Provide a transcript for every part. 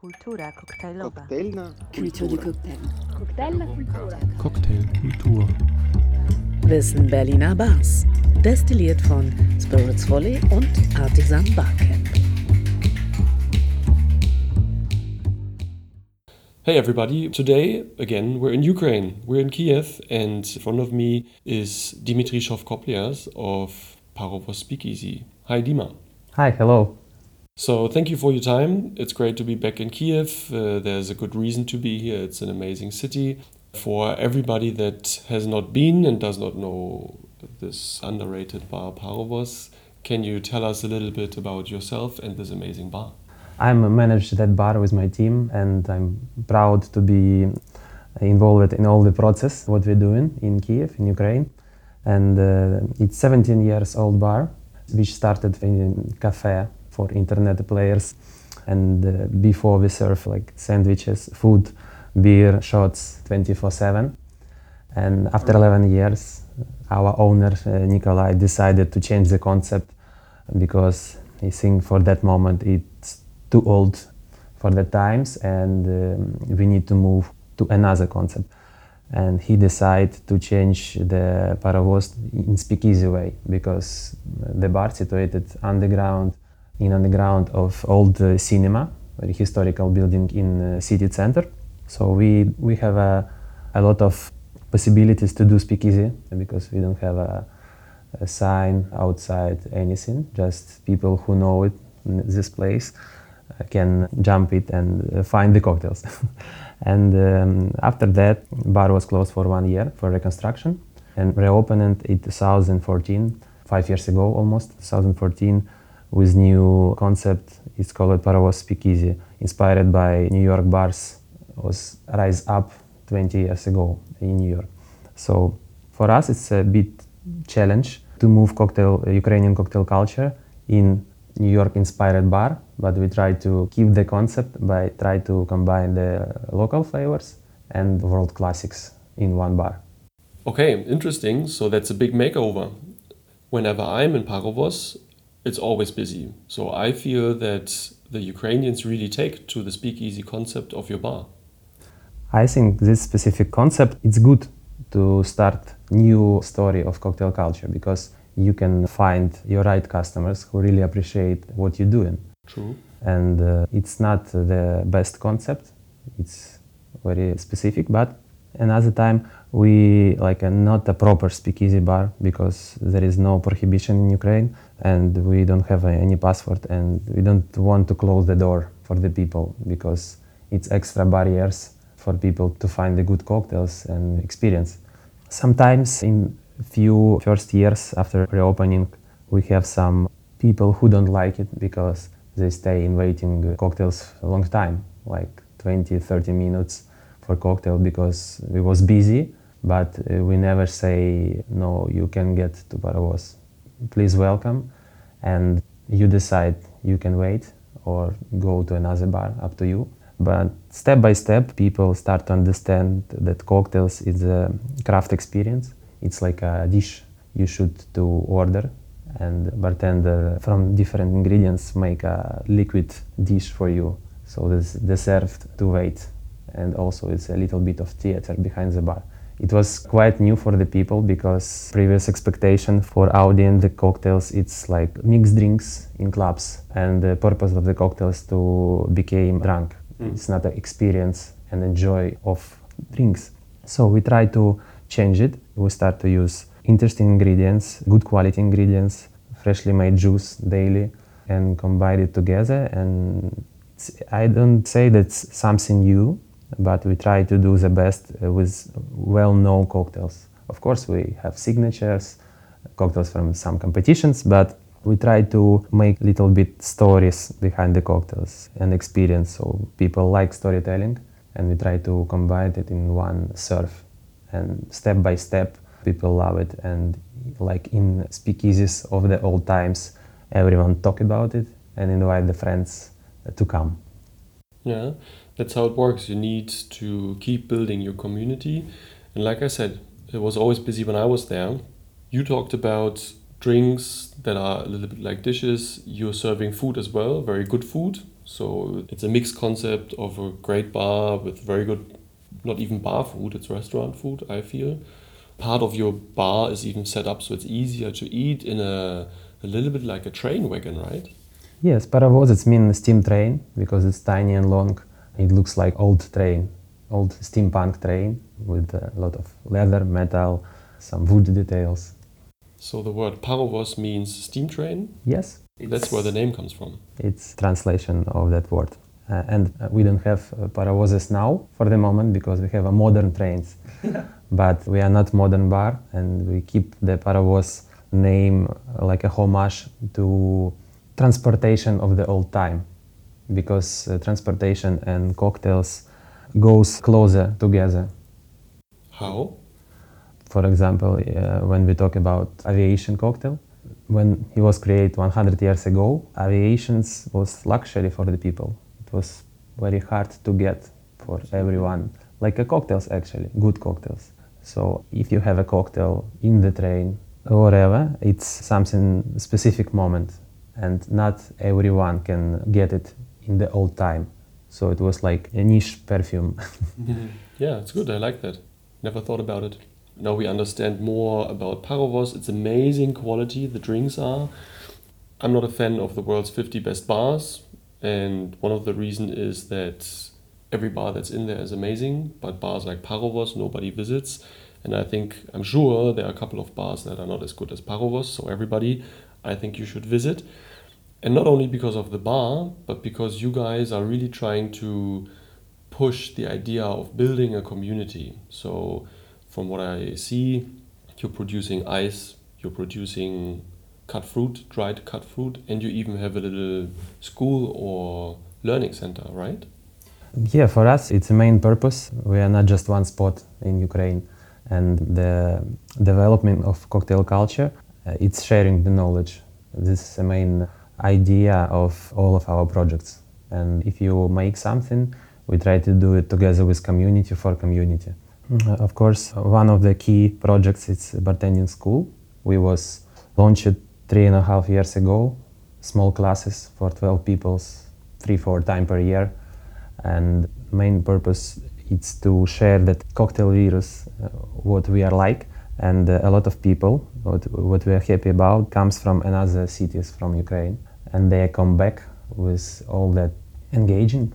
Kultura koktajlowa. Koktajlna Culture du cocktail. Cocktailkultur. Wissen Berliner Bars. Destilliert von Spirits Volley und Artisan Barcamp. Hey everybody, today again we're in Ukraine. We're in Kiev and in front of me is Dimitri Shovkoplias of Parovoz Speakeasy. Hi Dima. Hi, hello. So thank you for your time. It's great to be back in Kiev. Uh, there's a good reason to be here. It's an amazing city. For everybody that has not been and does not know this underrated bar Parovoz, can you tell us a little bit about yourself and this amazing bar? I'm managed that bar with my team, and I'm proud to be involved in all the process what we're doing in Kiev, in Ukraine. And uh, it's 17 years old bar, which started in cafe for internet players. And uh, before we serve like sandwiches, food, beer, shots 24/7. And after 11 years, our owner uh, Nikolai decided to change the concept because he think for that moment it's too old for the times and um, we need to move to another concept and he decided to change the Parovoz in speakeasy way because the bar situated underground in underground of old uh, cinema very historical building in uh, city center. So we we have a, a lot of possibilities to do speakeasy because we don't have a, a sign outside anything just people who know it this place uh, can jump it and uh, find the cocktails. And um, after that bar was closed for one year for reconstruction and reopened in 2014 five years ago almost 2014 with new concept it's called Parovoz Speakeasy inspired by New York bars was rise up 20 years ago in New York so for us it's a bit challenge to move cocktail uh, Ukrainian cocktail culture in New York inspired bar, but we try to keep the concept by try to combine the local flavors and world classics in one bar. Okay, interesting. So that's a big makeover. Whenever I'm in Parovoz, it's always busy. So I feel that the Ukrainians really take to the speakeasy concept of your bar. I think this specific concept it's good to start new story of cocktail culture because you can find your right customers who really appreciate what you're doing. True. And uh, it's not the best concept. It's very specific, but another time we like a, not a proper speakeasy bar because there is no prohibition in Ukraine and we don't have uh, any passport and we don't want to close the door for the people because it's extra barriers for people to find the good cocktails and experience. Sometimes in few first years after reopening, we have some people who don't like it because they stay in waiting cocktails a long time, like 20, 30 minutes for cocktail because we was busy, but uh, we never say, no, you can get to Parovoz. Please welcome. And you decide you can wait or go to another bar, up to you. But step by step, people start to understand that cocktails is a craft experience it's like a dish you should to order and bartender from different ingredients make a liquid dish for you so this deserved to wait and also it's a little bit of theater behind the bar it was quite new for the people because previous expectation for audience the cocktails it's like mixed drinks in clubs and the purpose of the cocktails to become drunk mm. it's not an experience and enjoy of drinks so we try to change it. We start to use interesting ingredients, good quality ingredients, freshly made juice daily, and combine it together. And I don't say that's something new, but we try to do the best uh, with well-known cocktails. Of course, we have signatures, cocktails from some competitions, but we try to make little bit stories behind the cocktails and experience. So people like storytelling, and we try to combine it in one serve and step by step people love it and like in speakeasies of the old times everyone talk about it and invite the friends to come yeah that's how it works you need to keep building your community and like i said it was always busy when i was there you talked about drinks that are a little bit like dishes you're serving food as well very good food So it's a mixed concept of a great bar with very good, not even bar food, it's restaurant food, I feel. Part of your bar is even set up so it's easier to eat in a, a little bit like a train wagon, right? Yes, parovoz it's mean steam train because it's tiny and long. It looks like old train, old steampunk train with a lot of leather, metal, some wood details. So the word parovoz means steam train. Yes, That's where the name comes from. it's translation of that word. Uh, and uh, we don't have uh, now for the moment because we have a modern trains. but we are not modern bar and we keep the parovoz name like a homage to transportation of the old time because uh, transportation and cocktails goes closer together. How? For example, uh, when we talk about aviation cocktail, when it was created 100 years ago, aviation was luxury for the people. It was very hard to get for everyone, like a cocktails actually, good cocktails. So if you have a cocktail in the train or whatever, it's something specific moment, and not everyone can get it in the old time. So it was like a niche perfume. Yeah, it's good. I like that. Never thought about it. Now we understand more about Parovoz. It's amazing quality, the drinks are. I'm not a fan of the world's 50 best bars, and one of the reasons is that every bar that's in there is amazing, but bars like Parovoz nobody visits. And I think, I'm sure there are a couple of bars that are not as good as Parovoz, so everybody, I think you should visit. And not only because of the bar, but because you guys are really trying to push the idea of building a community. So, from what I see, you're producing ice, you're producing cut fruit, dried cut fruit, and you even have a little school or learning center, right? Yeah, for us, it's a main purpose. We are not just one spot in Ukraine, and the development of cocktail culture, uh, it's sharing the knowledge. This is the main idea of all of our projects. And if you make something, we try to do it together with community for community. Uh, of course, one of the key projects is bartending school. We was launched three and a half years ago. Small classes for 12 people, three four time per year and main purpose is to share that cocktail virus uh, what we are like and uh, a lot of people what, what we are happy about comes from another cities from ukraine and they come back with all that engaging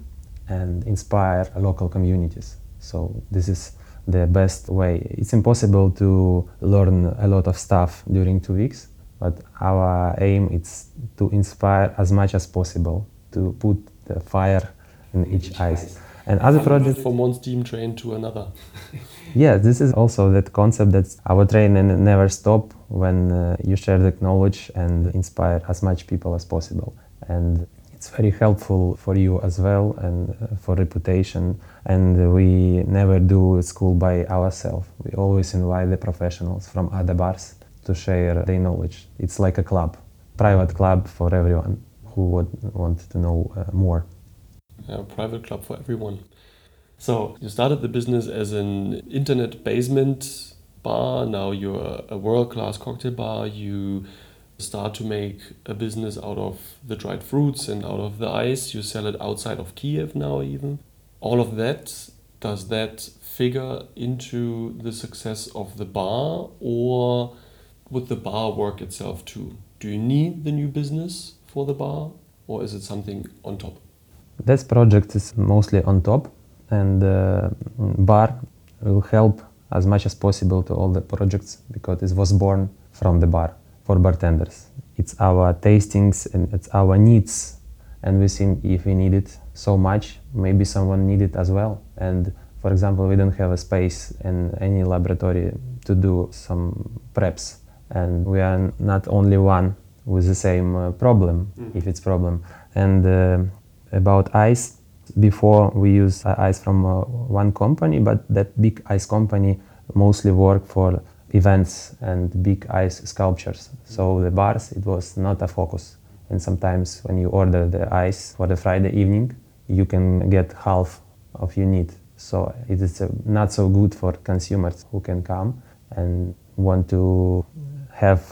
and inspire local communities. So this is the best way. It's impossible to learn a lot of stuff during two weeks but our aim is to inspire as much as possible to put the fire in each eyes and other projects From one steam train to another. yeah this is also that concept that our train never stop when uh, you share the knowledge and inspire as much people as possible. And it's very helpful for you as well and uh, for reputation. And we never do school by ourselves. We always invite the professionals from other bars to share their knowledge. It's like a club private club for everyone who would want to know uh, more a private club for everyone. So you started the business as an internet basement bar. Now you're a world class cocktail bar. You start to make a business out of the dried fruits and out of the ice. You sell it outside of Kiev now, even. All of that, does that figure into the success of the bar or would the bar work itself too? Do you need the new business for the bar or is it something on top? This project is mostly on top, and uh, bar will help as much as possible to all the projects because it was born from the bar for bartenders. It's our tastings and it's our needs, and we think if we need it so much, maybe someone need it as well. And for example, we don't have a space in any laboratory to do some preps, and we are not only one with the same uh, problem, if it's problem. And uh, about ice. Before we use uh, ice from uh, one company, but that big ice company mostly work for events and big ice sculptures. So the bars it was not a focus. And sometimes when you order the ice for the Friday evening, you can get half of you need. So it is uh, not so good for consumers who can come and want to have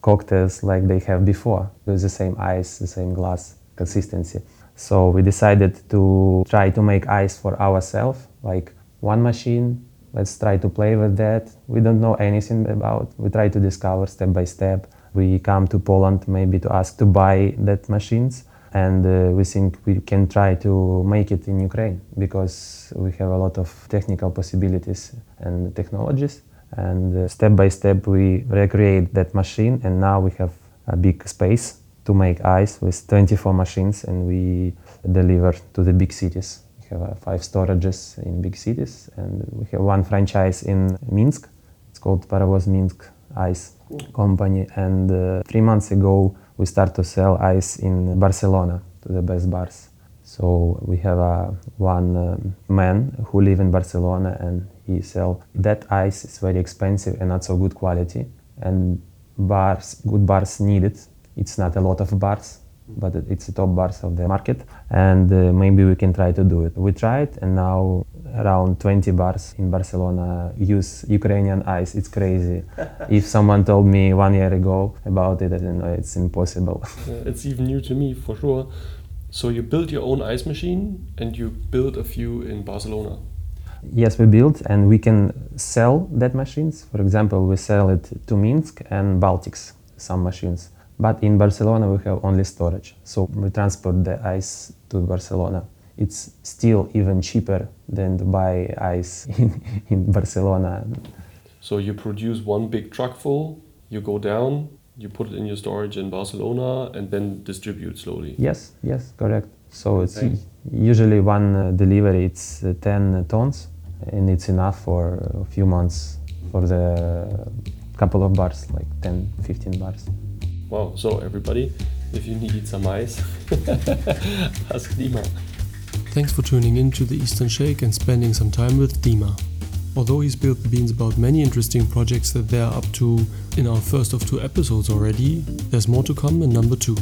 cocktails like they have before with the same ice, the same glass consistency. So we decided to try to make ice for ourselves, like one machine. Let's try to play with that. We don't know anything about. We try to discover step by step. We come to Poland maybe to ask to buy that machines, and uh, we think we can try to make it in Ukraine because we have a lot of technical possibilities and technologies. And uh, step by step, we recreate that machine, and now we have a big space to make ice with 24 machines, and we deliver to the big cities. We have uh, five storages in big cities, and we have one franchise in Minsk. It's called Parovoz Minsk Ice Company. And uh, three months ago, we start to sell ice in Barcelona to the best bars. So we have uh, one um, man who live in Barcelona and he sell that ice is very expensive and not so good quality and bars good bars need it. It's not a lot of bars, but it's the top bars of the market and uh, maybe we can try to do it. We tried and now around 20 bars in Barcelona use Ukrainian ice. It's crazy. if someone told me one year ago about it, I didn't know it's impossible. Uh, it's even new to me for sure. So you built your own ice machine and you built a few in Barcelona. Yes, we built and we can sell that machines. For example, we sell it to Minsk and Baltics, some machines. But in Barcelona, we have only storage. So we transport the ice to Barcelona. It's still even cheaper than to buy ice in, in Barcelona. So you produce one big truck full, you go down, you put it in your storage in Barcelona, and then distribute slowly. Yes, yes, correct. So it's Okay. usually one uh, delivery, it's uh, 10 tons, and it's enough for a few months for the couple of bars, like 10, 15 bars. Wow. So everybody, if you need some ice, ask Dima. Thanks for tuning in to the Eastern Shake and spending some time with Dima. Although he spilled the beans about many interesting projects that they're up to in our first of two episodes already, there's more to come in number two.